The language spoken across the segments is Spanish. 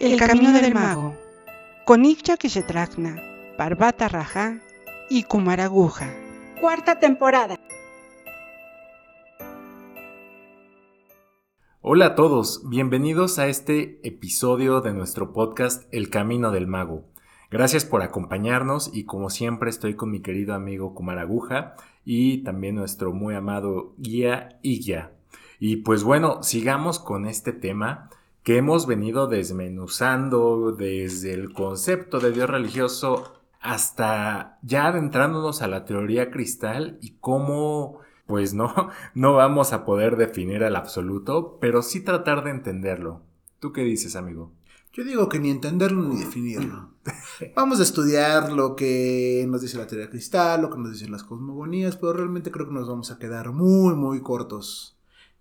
El Camino del Mago, con Ikcha Kishetrakna, Parvata Raja y Kumaraguja. Cuarta temporada. Hola a todos, bienvenidos a este episodio de nuestro podcast El Camino del Mago. Gracias por acompañarnos y como siempre estoy con mi querido amigo Kumaraguja y también nuestro muy amado guía Igya. Y pues bueno, sigamos con este tema que hemos venido desmenuzando desde el concepto de Dios religioso hasta ya adentrándonos a la teoría cristal y cómo, pues no, no vamos a poder definir al absoluto, pero sí tratar de entenderlo. ¿Tú qué dices, amigo? Yo digo que ni entenderlo ni definirlo. Vamos a estudiar lo que nos dice la teoría cristal, lo que nos dicen las cosmogonías, pero realmente creo que nos vamos a quedar muy, muy cortos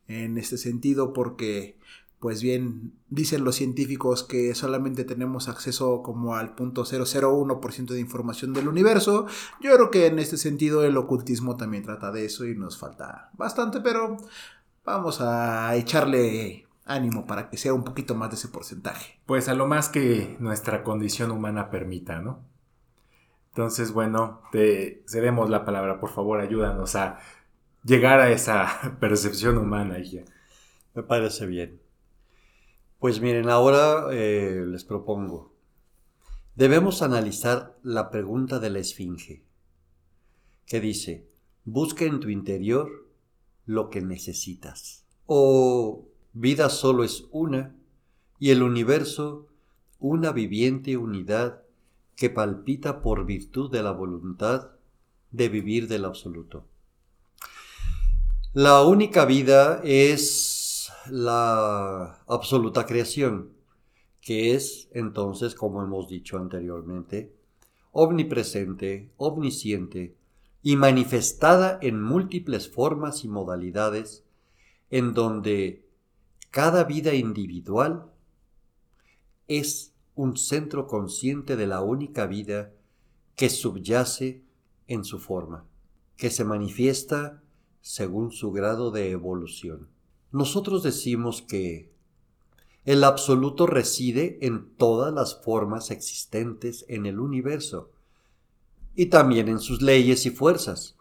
en este sentido porque pues bien, dicen los científicos que solamente tenemos acceso como al punto 001% de información del universo. Yo creo que en este sentido el ocultismo también trata de eso y nos falta bastante, pero vamos a echarle ánimo para que sea un poquito más de ese porcentaje. Pues a lo más que nuestra condición humana permita, ¿no? Entonces, bueno, te cedemos la palabra, por favor, ayúdanos a llegar a esa percepción humana. Me parece bien. Pues miren, ahora eh, les propongo. Debemos analizar la pregunta de la Esfinge, que dice, busca en tu interior lo que necesitas. O vida solo es una y el universo una viviente unidad que palpita por virtud de la voluntad de vivir del absoluto. La única vida es la absoluta creación, que es entonces, como hemos dicho anteriormente, omnipresente, omnisciente y manifestada en múltiples formas y modalidades, en donde cada vida individual es un centro consciente de la única vida que subyace en su forma, que se manifiesta según su grado de evolución. Nosotros decimos que el absoluto reside en todas las formas existentes en el universo y también en sus leyes y fuerzas,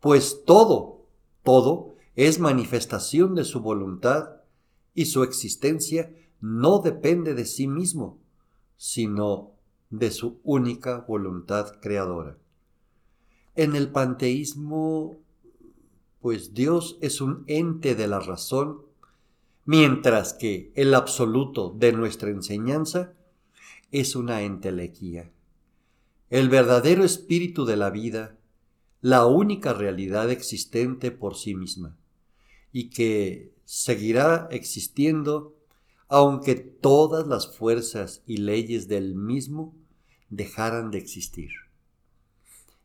pues todo, todo es manifestación de su voluntad y su existencia no depende de sí mismo, sino de su única voluntad creadora. En el panteísmo pues Dios es un ente de la razón, mientras que el absoluto de nuestra enseñanza es una entelequía. El verdadero espíritu de la vida, la única realidad existente por sí misma, y que seguirá existiendo aunque todas las fuerzas y leyes del mismo dejaran de existir.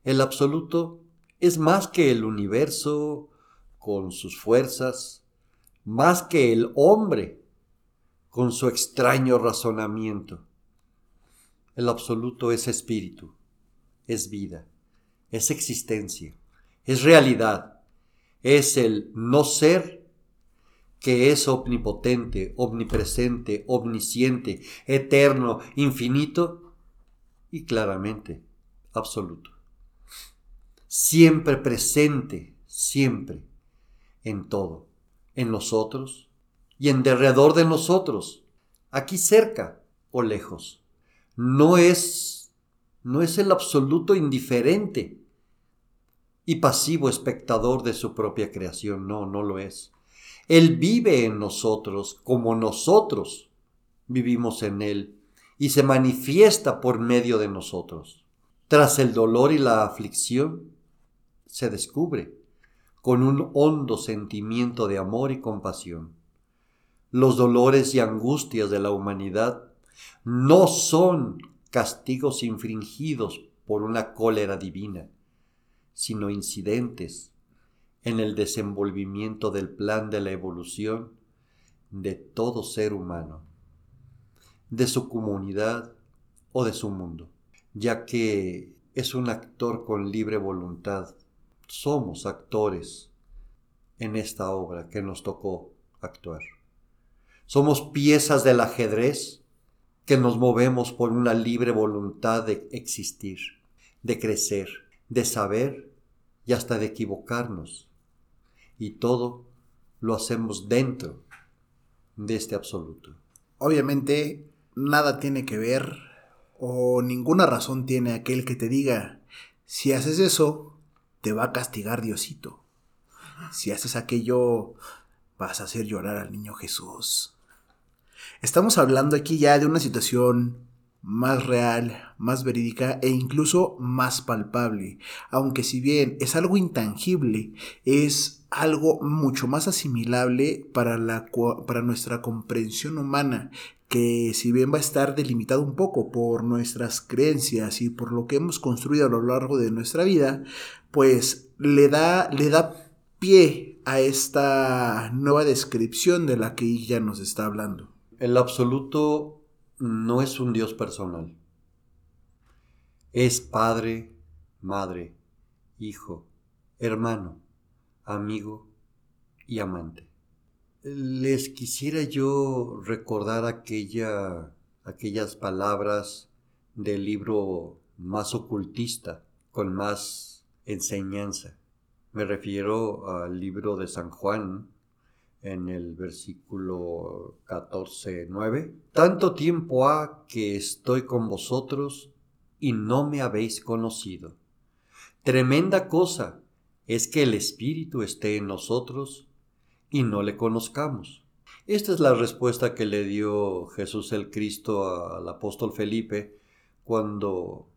El absoluto es más que el universo con sus fuerzas, más que el hombre con su extraño razonamiento. El absoluto es espíritu, es vida, es existencia, es realidad, es el no ser que es omnipotente, omnipresente, omnisciente, eterno, infinito y claramente absoluto siempre presente, siempre, en todo, en nosotros y en derredor de nosotros, aquí cerca o lejos. No es, no es el absoluto indiferente y pasivo espectador de su propia creación, no, no lo es. Él vive en nosotros como nosotros vivimos en Él y se manifiesta por medio de nosotros. Tras el dolor y la aflicción, se descubre con un hondo sentimiento de amor y compasión. Los dolores y angustias de la humanidad no son castigos infringidos por una cólera divina, sino incidentes en el desenvolvimiento del plan de la evolución de todo ser humano, de su comunidad o de su mundo, ya que es un actor con libre voluntad somos actores en esta obra que nos tocó actuar. Somos piezas del ajedrez que nos movemos por una libre voluntad de existir, de crecer, de saber y hasta de equivocarnos. Y todo lo hacemos dentro de este absoluto. Obviamente, nada tiene que ver o ninguna razón tiene aquel que te diga, si haces eso, te va a castigar Diosito. Si haces aquello, vas a hacer llorar al niño Jesús. Estamos hablando aquí ya de una situación más real, más verídica e incluso más palpable, aunque si bien es algo intangible, es algo mucho más asimilable para, la, para nuestra comprensión humana, que si bien va a estar delimitado un poco por nuestras creencias y por lo que hemos construido a lo largo de nuestra vida, pues le da, le da pie a esta nueva descripción de la que ella nos está hablando. El absoluto no es un Dios personal. Es Padre, Madre, Hijo, hermano, amigo y amante. Les quisiera yo recordar aquella, aquellas palabras del libro más ocultista, con más enseñanza. Me refiero al libro de San Juan, en el versículo 14, 9. Tanto tiempo ha que estoy con vosotros y no me habéis conocido. Tremenda cosa es que el Espíritu esté en nosotros y no le conozcamos. Esta es la respuesta que le dio Jesús el Cristo al apóstol Felipe cuando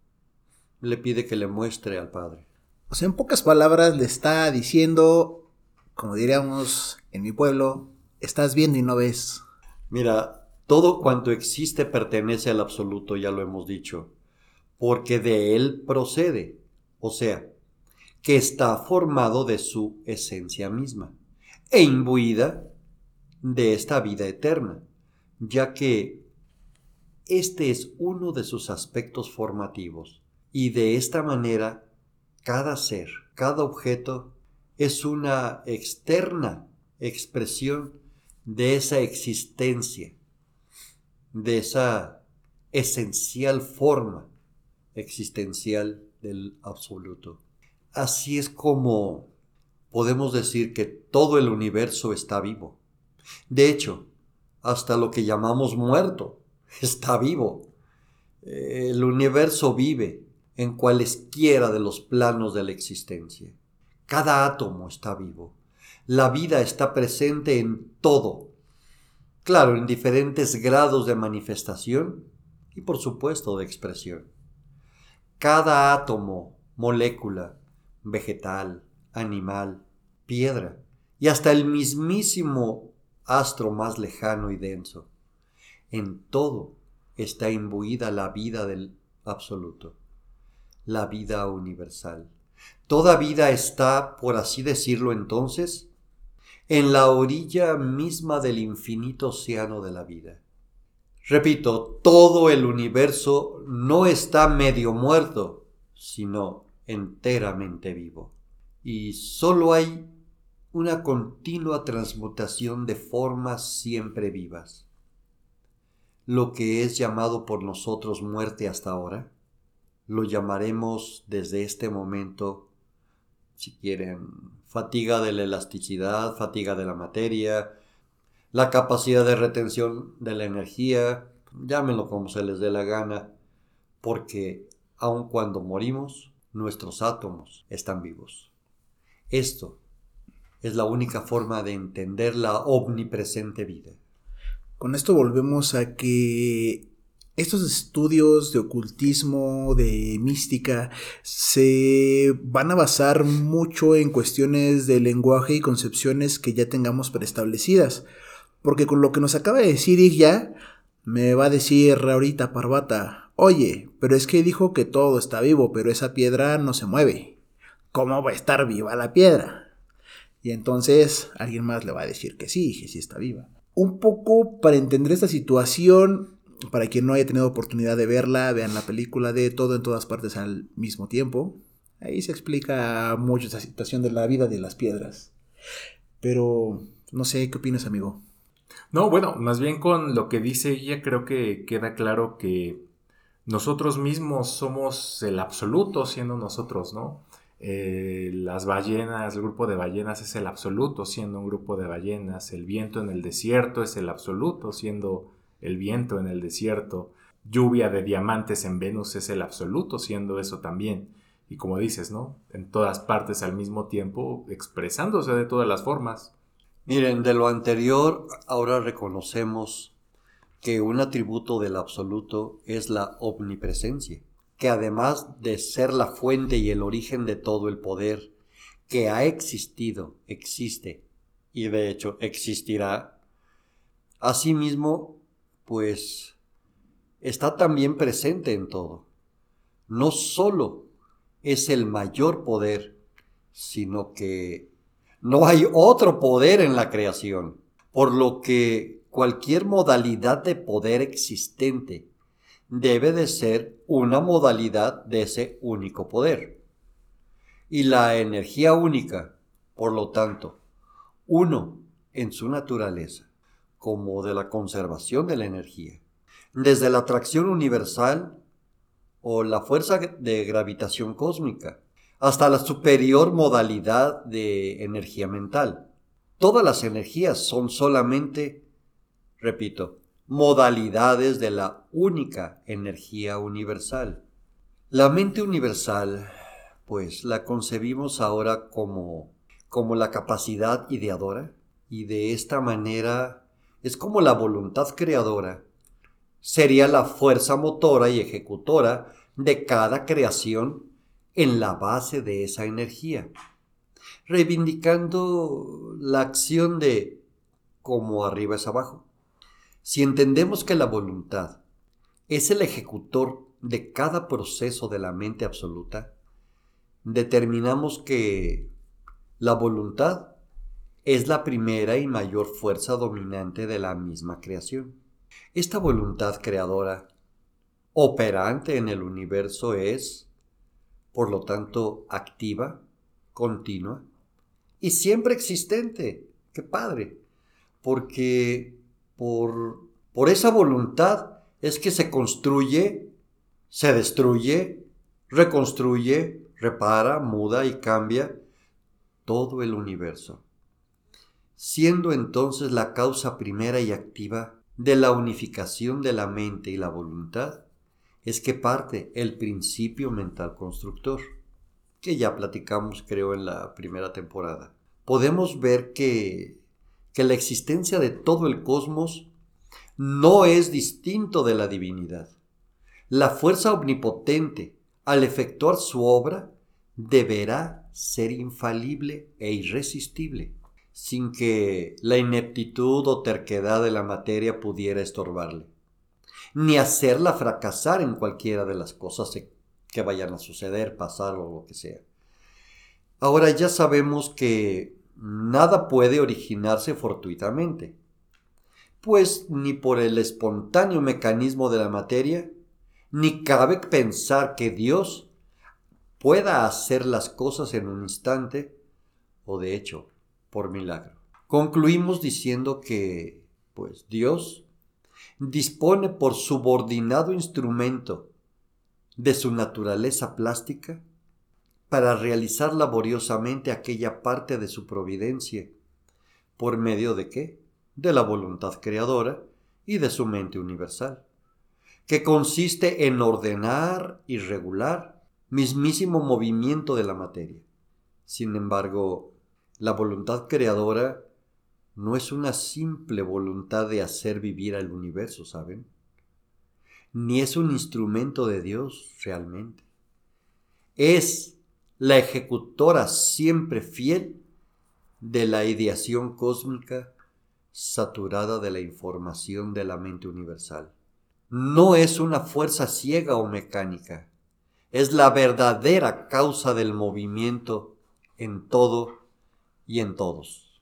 le pide que le muestre al Padre. O sea, en pocas palabras le está diciendo, como diríamos en mi pueblo, estás viendo y no ves. Mira, todo cuanto existe pertenece al absoluto, ya lo hemos dicho, porque de él procede, o sea, que está formado de su esencia misma e imbuida de esta vida eterna, ya que este es uno de sus aspectos formativos, y de esta manera cada ser, cada objeto es una externa expresión de esa existencia, de esa esencial forma existencial del absoluto. Así es como podemos decir que todo el universo está vivo. De hecho, hasta lo que llamamos muerto está vivo. El universo vive en cualesquiera de los planos de la existencia. Cada átomo está vivo. La vida está presente en todo. Claro, en diferentes grados de manifestación y por supuesto de expresión. Cada átomo, molécula, vegetal, animal, piedra y hasta el mismísimo astro más lejano y denso. En todo está imbuida la vida del absoluto, la vida universal. Toda vida está, por así decirlo entonces, en la orilla misma del infinito océano de la vida. Repito, todo el universo no está medio muerto, sino enteramente vivo. Y solo hay una continua transmutación de formas siempre vivas. Lo que es llamado por nosotros muerte hasta ahora, lo llamaremos desde este momento, si quieren, fatiga de la elasticidad, fatiga de la materia, la capacidad de retención de la energía, llámenlo como se les dé la gana, porque aun cuando morimos, nuestros átomos están vivos. Esto es la única forma de entender la omnipresente vida. Con esto volvemos a que estos estudios de ocultismo, de mística, se van a basar mucho en cuestiones de lenguaje y concepciones que ya tengamos preestablecidas. Porque con lo que nos acaba de decir ya, me va a decir ahorita Parvata, oye, pero es que dijo que todo está vivo, pero esa piedra no se mueve. ¿Cómo va a estar viva la piedra? Y entonces alguien más le va a decir que sí, que sí está viva. Un poco para entender esta situación, para quien no haya tenido oportunidad de verla, vean la película de Todo en todas partes al mismo tiempo. Ahí se explica mucho esa situación de la vida de las piedras. Pero no sé, ¿qué opinas, amigo? No, bueno, más bien con lo que dice ella creo que queda claro que nosotros mismos somos el absoluto siendo nosotros, ¿no? Eh, las ballenas, el grupo de ballenas es el absoluto siendo un grupo de ballenas, el viento en el desierto es el absoluto siendo el viento en el desierto, lluvia de diamantes en Venus es el absoluto siendo eso también. Y como dices, ¿no? En todas partes al mismo tiempo, expresándose de todas las formas. Miren, de lo anterior, ahora reconocemos que un atributo del absoluto es la omnipresencia que además de ser la fuente y el origen de todo el poder que ha existido, existe y de hecho existirá, asimismo, pues está también presente en todo. No solo es el mayor poder, sino que no hay otro poder en la creación, por lo que cualquier modalidad de poder existente debe de ser una modalidad de ese único poder. Y la energía única, por lo tanto, uno en su naturaleza, como de la conservación de la energía, desde la atracción universal o la fuerza de gravitación cósmica, hasta la superior modalidad de energía mental. Todas las energías son solamente, repito, modalidades de la única energía universal. La mente universal, pues la concebimos ahora como, como la capacidad ideadora y de esta manera es como la voluntad creadora. Sería la fuerza motora y ejecutora de cada creación en la base de esa energía, reivindicando la acción de como arriba es abajo. Si entendemos que la voluntad es el ejecutor de cada proceso de la mente absoluta, determinamos que la voluntad es la primera y mayor fuerza dominante de la misma creación. Esta voluntad creadora, operante en el universo, es, por lo tanto, activa, continua y siempre existente. ¡Qué padre! Porque por, por esa voluntad es que se construye, se destruye, reconstruye, repara, muda y cambia todo el universo, siendo entonces la causa primera y activa de la unificación de la mente y la voluntad, es que parte el principio mental constructor, que ya platicamos creo en la primera temporada. Podemos ver que que la existencia de todo el cosmos no es distinto de la divinidad. La fuerza omnipotente, al efectuar su obra, deberá ser infalible e irresistible, sin que la ineptitud o terquedad de la materia pudiera estorbarle, ni hacerla fracasar en cualquiera de las cosas que vayan a suceder, pasar o lo que sea. Ahora ya sabemos que nada puede originarse fortuitamente, pues ni por el espontáneo mecanismo de la materia, ni cabe pensar que Dios pueda hacer las cosas en un instante, o de hecho, por milagro. Concluimos diciendo que, pues Dios dispone por subordinado instrumento de su naturaleza plástica para realizar laboriosamente aquella parte de su providencia. ¿Por medio de qué? De la voluntad creadora y de su mente universal, que consiste en ordenar y regular mismísimo movimiento de la materia. Sin embargo, la voluntad creadora no es una simple voluntad de hacer vivir al universo, ¿saben? Ni es un instrumento de Dios realmente. Es la ejecutora siempre fiel de la ideación cósmica saturada de la información de la mente universal. No es una fuerza ciega o mecánica, es la verdadera causa del movimiento en todo y en todos.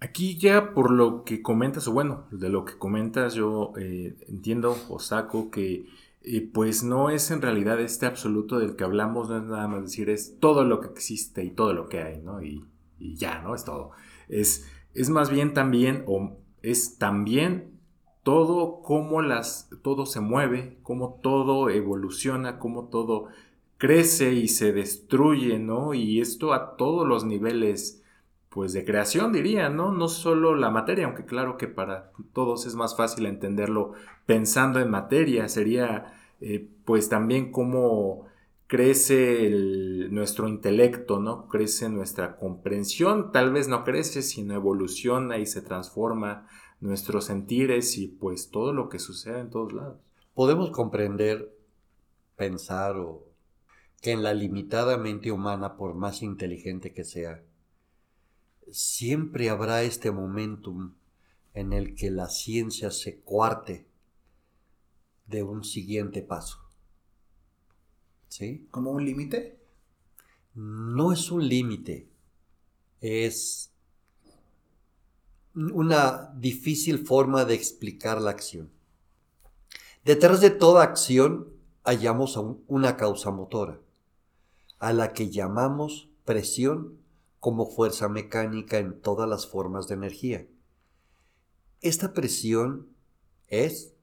Aquí ya por lo que comentas, o bueno, de lo que comentas yo eh, entiendo o saco que y pues no es en realidad este absoluto del que hablamos, no es nada más decir, es todo lo que existe y todo lo que hay, ¿no? Y, ya, ¿no? Es todo. Es, es más bien también, o es también todo cómo las todo se mueve, cómo todo evoluciona, cómo todo crece y se destruye, ¿no? Y esto a todos los niveles pues de creación diría, ¿no? No solo la materia, aunque claro que para todos es más fácil entenderlo pensando en materia, sería eh, pues también cómo crece nuestro intelecto, ¿no? Crece nuestra comprensión, tal vez no crece, sino evoluciona y se transforma nuestros sentires y pues todo lo que sucede en todos lados. Podemos comprender, pensar o que en la limitada mente humana, por más inteligente que sea, siempre habrá este momentum en el que la ciencia se cuarte de un siguiente paso. ¿Sí? ¿Como un límite? No es un límite, es una difícil forma de explicar la acción. Detrás de toda acción hallamos una causa motora, a la que llamamos presión como fuerza mecánica en todas las formas de energía. Esta presión es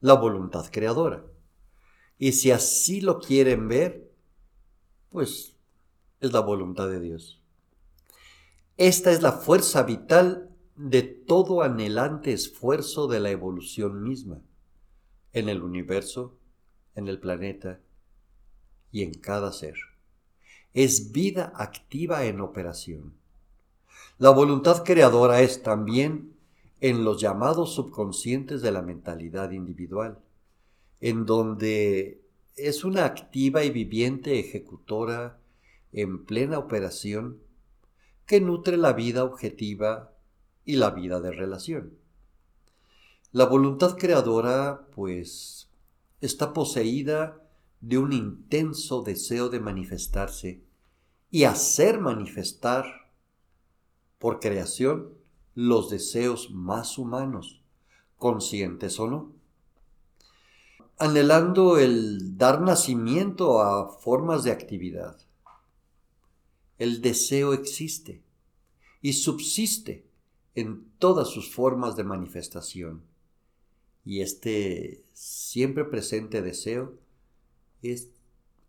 la voluntad creadora. Y si así lo quieren ver, pues es la voluntad de Dios. Esta es la fuerza vital de todo anhelante esfuerzo de la evolución misma, en el universo, en el planeta y en cada ser es vida activa en operación. La voluntad creadora es también en los llamados subconscientes de la mentalidad individual, en donde es una activa y viviente ejecutora en plena operación que nutre la vida objetiva y la vida de relación. La voluntad creadora, pues, está poseída de un intenso deseo de manifestarse y hacer manifestar por creación los deseos más humanos, conscientes o no. Anhelando el dar nacimiento a formas de actividad. El deseo existe y subsiste en todas sus formas de manifestación. Y este siempre presente deseo es,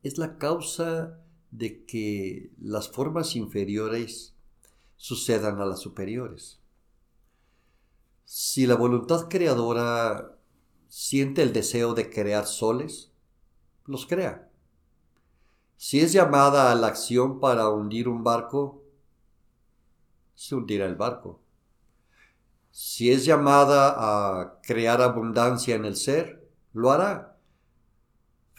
es la causa de que las formas inferiores sucedan a las superiores. Si la voluntad creadora siente el deseo de crear soles, los crea. Si es llamada a la acción para hundir un barco, se hundirá el barco. Si es llamada a crear abundancia en el ser, lo hará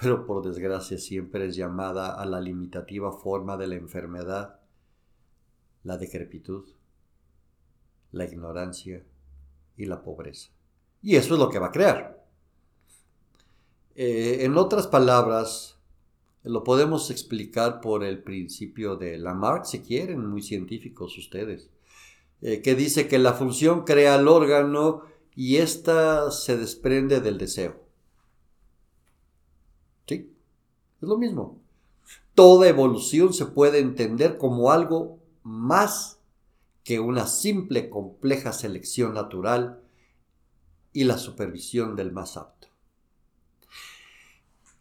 pero por desgracia siempre es llamada a la limitativa forma de la enfermedad, la decrepitud, la ignorancia y la pobreza. Y eso es lo que va a crear. Eh, en otras palabras, lo podemos explicar por el principio de Lamarck, si quieren, muy científicos ustedes, eh, que dice que la función crea el órgano y ésta se desprende del deseo. ¿Sí? Es lo mismo. Toda evolución se puede entender como algo más que una simple compleja selección natural y la supervisión del más apto.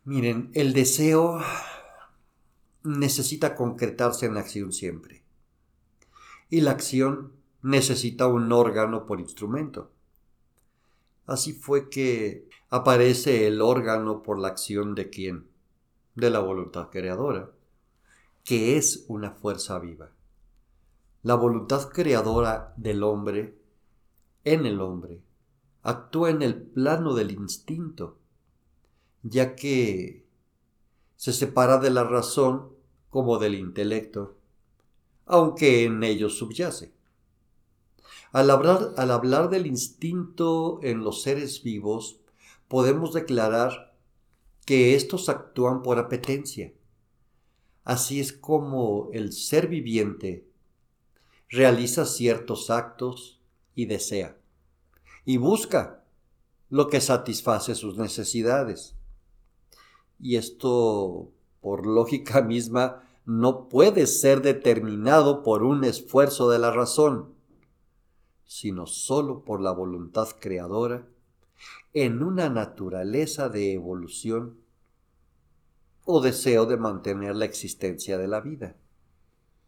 Miren, el deseo necesita concretarse en acción siempre. Y la acción necesita un órgano por instrumento. Así fue que aparece el órgano por la acción de quién? De la voluntad creadora, que es una fuerza viva. La voluntad creadora del hombre, en el hombre, actúa en el plano del instinto, ya que se separa de la razón como del intelecto, aunque en ello subyace. Al hablar, al hablar del instinto en los seres vivos, podemos declarar que estos actúan por apetencia. Así es como el ser viviente realiza ciertos actos y desea, y busca lo que satisface sus necesidades. Y esto, por lógica misma, no puede ser determinado por un esfuerzo de la razón, sino solo por la voluntad creadora, en una naturaleza de evolución o deseo de mantener la existencia de la vida,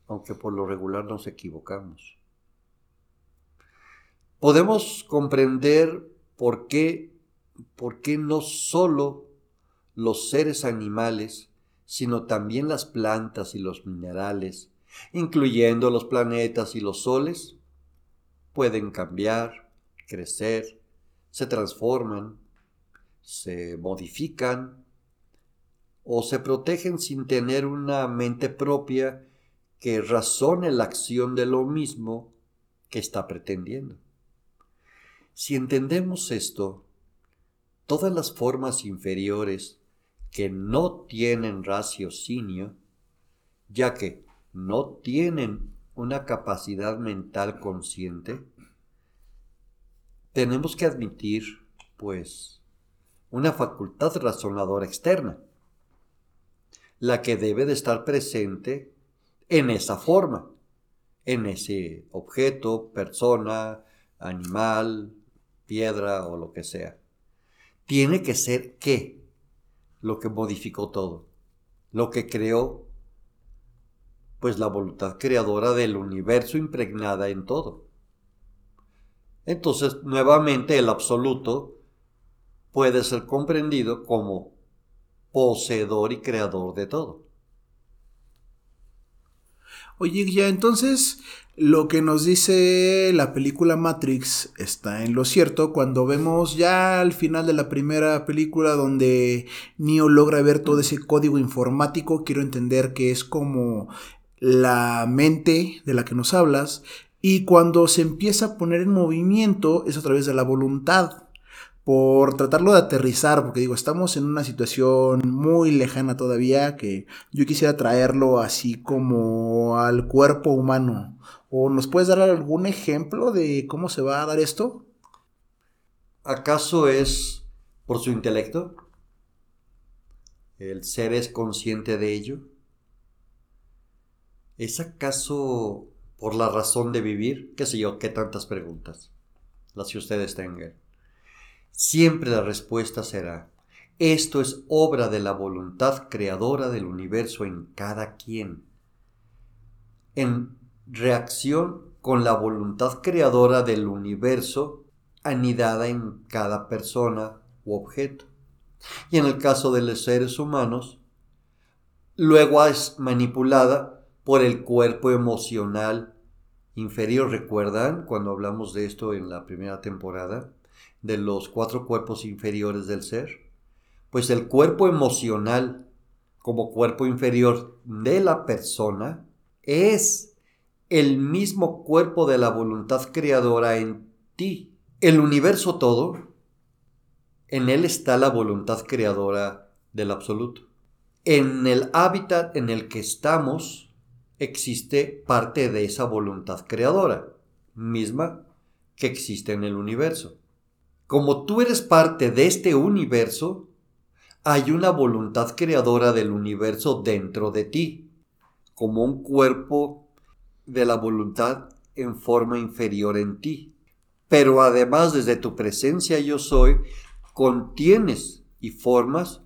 aunque por lo regular nos equivocamos. Podemos comprender por qué, por qué no solo los seres animales, sino también las plantas y los minerales, incluyendo los planetas y los soles, pueden cambiar, crecer, se transforman, se modifican o se protegen sin tener una mente propia que razone la acción de lo mismo que está pretendiendo. Si entendemos esto, todas las formas inferiores que no tienen raciocinio, ya que no tienen una capacidad mental consciente, tenemos que admitir, pues, una facultad razonadora externa la que debe de estar presente en esa forma, en ese objeto, persona, animal, piedra o lo que sea. Tiene que ser qué? Lo que modificó todo, lo que creó, pues la voluntad creadora del universo impregnada en todo. Entonces, nuevamente el absoluto puede ser comprendido como poseedor y creador de todo. Oye, ya entonces lo que nos dice la película Matrix está en lo cierto cuando vemos ya al final de la primera película donde Neo logra ver todo ese código informático, quiero entender que es como la mente de la que nos hablas y cuando se empieza a poner en movimiento es a través de la voluntad por tratarlo de aterrizar, porque digo, estamos en una situación muy lejana todavía que yo quisiera traerlo así como al cuerpo humano. ¿O nos puedes dar algún ejemplo de cómo se va a dar esto? ¿Acaso es por su intelecto? ¿El ser es consciente de ello? ¿Es acaso por la razón de vivir? ¿Qué sé yo? ¿Qué tantas preguntas? Las que ustedes tengan. Siempre la respuesta será, esto es obra de la voluntad creadora del universo en cada quien. En reacción con la voluntad creadora del universo anidada en cada persona u objeto. Y en el caso de los seres humanos, luego es manipulada por el cuerpo emocional inferior. ¿Recuerdan cuando hablamos de esto en la primera temporada? de los cuatro cuerpos inferiores del ser? Pues el cuerpo emocional como cuerpo inferior de la persona es el mismo cuerpo de la voluntad creadora en ti. El universo todo, en él está la voluntad creadora del absoluto. En el hábitat en el que estamos existe parte de esa voluntad creadora, misma que existe en el universo como tú eres parte de este universo, hay una voluntad creadora del universo dentro de ti, como un cuerpo de la voluntad en forma inferior en ti. Pero además desde tu presencia yo soy, contienes y formas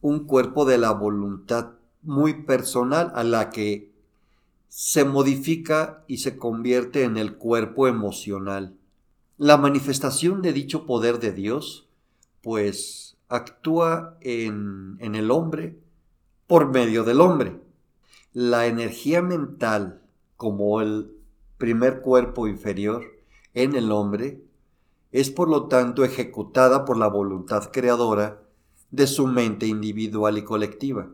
un cuerpo de la voluntad muy personal a la que se modifica y se convierte en el cuerpo emocional. La manifestación de dicho poder de Dios, pues, actúa en, en el hombre por medio del hombre. La energía mental, como el primer cuerpo inferior en el hombre, es por lo tanto ejecutada por la voluntad creadora de su mente individual y colectiva.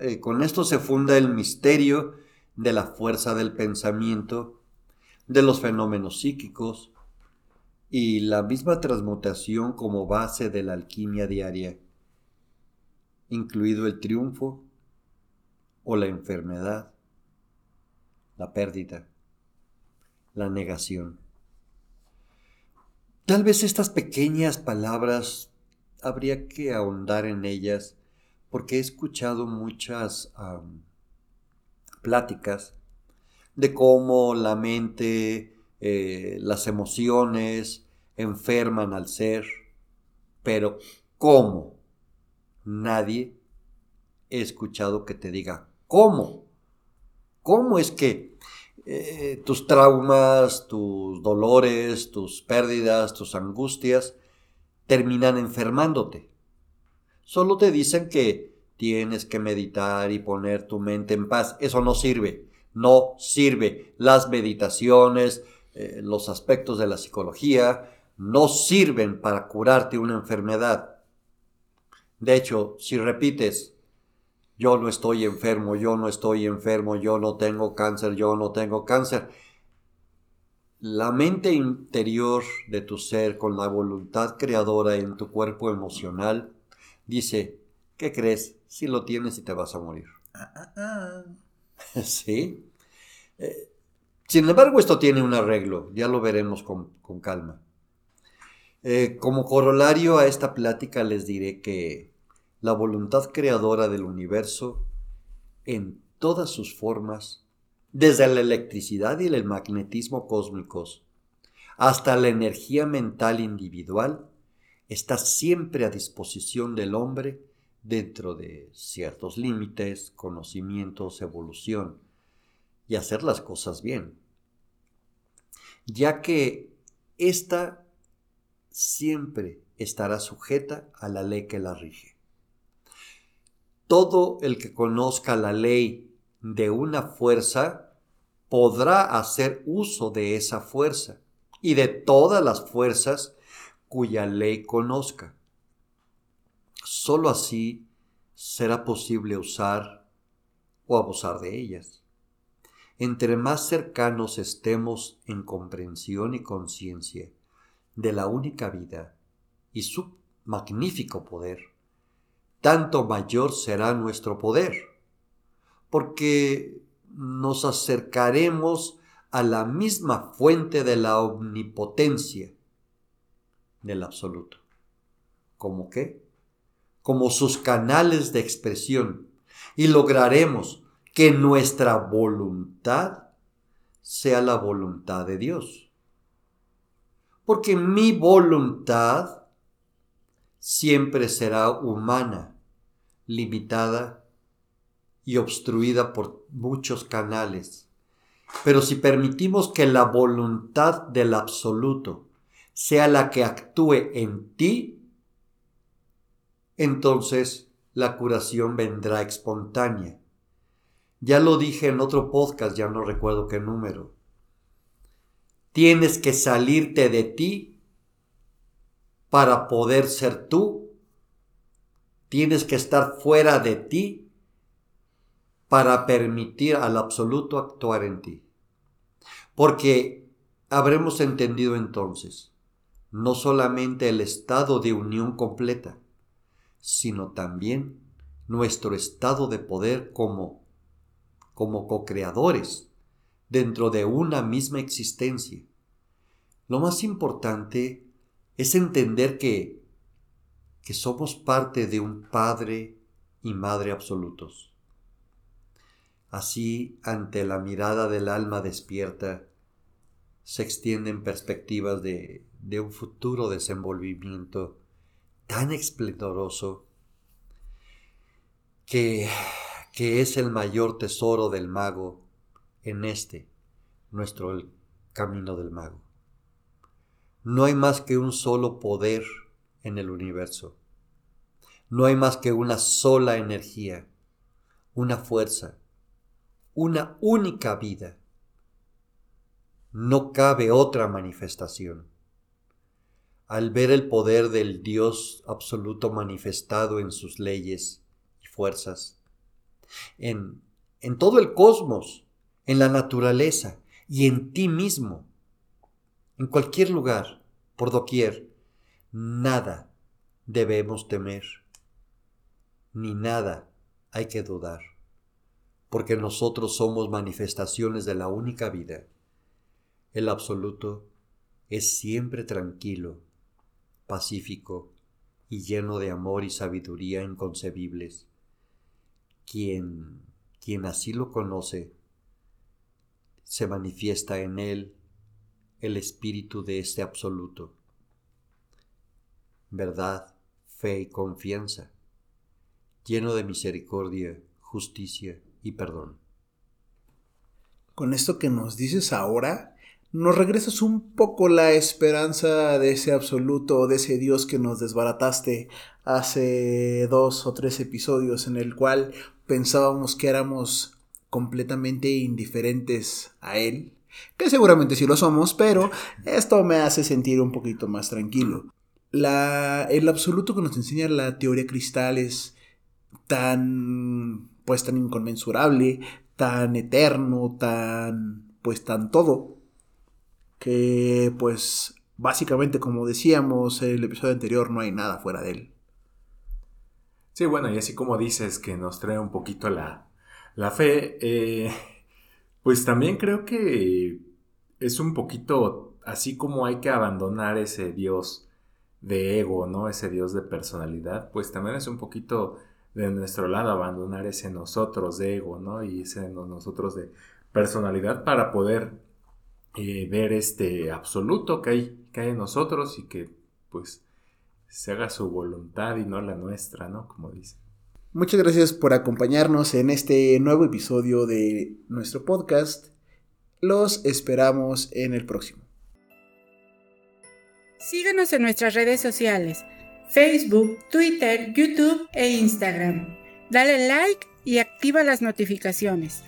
Eh, con esto se funda el misterio de la fuerza del pensamiento, de los fenómenos psíquicos, y la misma transmutación como base de la alquimia diaria, incluido el triunfo o la enfermedad, la pérdida, la negación. Tal vez estas pequeñas palabras habría que ahondar en ellas porque he escuchado muchas pláticas de cómo la mente eh, las emociones, enferman al ser, pero ¿cómo? Nadie he escuchado que te diga, ¿cómo? ¿Cómo es que eh, tus traumas, tus dolores, tus pérdidas, tus angustias terminan enfermándote? Solo te dicen que tienes que meditar y poner tu mente en paz. Eso no sirve, no sirve. Las meditaciones, eh, los aspectos de la psicología, no sirven para curarte una enfermedad. De hecho, si repites, yo no estoy enfermo, yo no estoy enfermo, yo no tengo cáncer, yo no tengo cáncer, la mente interior de tu ser con la voluntad creadora en tu cuerpo emocional dice, ¿qué crees? Si lo tienes y te vas a morir. Ah, ah, ah. sí. Eh, sin embargo, esto tiene un arreglo, ya lo veremos con, con calma. Eh, como corolario a esta plática les diré que la voluntad creadora del universo, en todas sus formas, desde la electricidad y el magnetismo cósmicos hasta la energía mental individual, está siempre a disposición del hombre dentro de ciertos límites, conocimientos, evolución, y hacer las cosas bien. Ya que esta siempre estará sujeta a la ley que la rige. Todo el que conozca la ley de una fuerza podrá hacer uso de esa fuerza y de todas las fuerzas cuya ley conozca. Solo así será posible usar o abusar de ellas. Entre más cercanos estemos en comprensión y conciencia, de la única vida y su magnífico poder, tanto mayor será nuestro poder, porque nos acercaremos a la misma fuente de la omnipotencia del absoluto. ¿Cómo qué? Como sus canales de expresión y lograremos que nuestra voluntad sea la voluntad de Dios porque mi voluntad siempre será humana, limitada y obstruida por muchos canales. Pero si permitimos que la voluntad del absoluto sea la que actúe en ti, entonces la curación vendrá espontánea. Ya lo dije en otro podcast, ya no recuerdo qué número. Tienes que salirte de ti para poder ser tú. Tienes que estar fuera de ti para permitir al absoluto actuar en ti. Porque habremos entendido entonces no solamente el estado de unión completa, sino también nuestro estado de poder como como co-creadores dentro de una misma existencia. Lo más importante es entender que, que somos parte de un Padre y Madre absolutos. Así, ante la mirada del alma despierta, se extienden perspectivas de, de un futuro desenvolvimiento tan esplendoroso que, que es el mayor tesoro del mago en este, nuestro camino del mago. No hay más que un solo poder en el universo. No hay más que una sola energía, una fuerza, una única vida. No cabe otra manifestación. Al ver el poder del Dios absoluto manifestado en sus leyes y fuerzas, en, en todo el cosmos, en la naturaleza y en ti mismo, en cualquier lugar, por doquier, nada debemos temer, ni nada hay que dudar, porque nosotros somos manifestaciones de la única vida. El absoluto es siempre tranquilo, pacífico y lleno de amor y sabiduría inconcebibles. Quien, quien así lo conoce, se manifiesta en él el espíritu de este absoluto. Verdad, fe y confianza, lleno de misericordia, justicia y perdón. Con esto que nos dices ahora, nos regresas un poco la esperanza de ese absoluto, de ese Dios que nos desbarataste hace dos o tres episodios en el cual pensábamos que éramos completamente indiferentes a Él, que seguramente sí lo somos, pero esto me hace sentir un poquito más tranquilo. La, el absoluto que nos enseña la teoría cristal es tan, pues tan inconmensurable, tan eterno, tan, pues tan todo, que pues básicamente como decíamos en el episodio anterior no hay nada fuera de él. Sí, bueno, y así como dices que nos trae un poquito la, la fe, eh, pues también creo que es un poquito así como hay que abandonar ese Dios de ego, ¿no? Ese Dios de personalidad, pues también es un poquito de nuestro lado abandonar ese nosotros de ego, ¿no? Y ese nosotros de personalidad para poder eh, ver este absoluto que hay, que hay en nosotros y que pues se haga su voluntad y no la nuestra, ¿no? Como dice. Muchas gracias por acompañarnos en este nuevo episodio de nuestro podcast. Los esperamos en el próximo. Síguenos en nuestras redes sociales, Facebook, Twitter, YouTube e Instagram. Dale like y activa las notificaciones.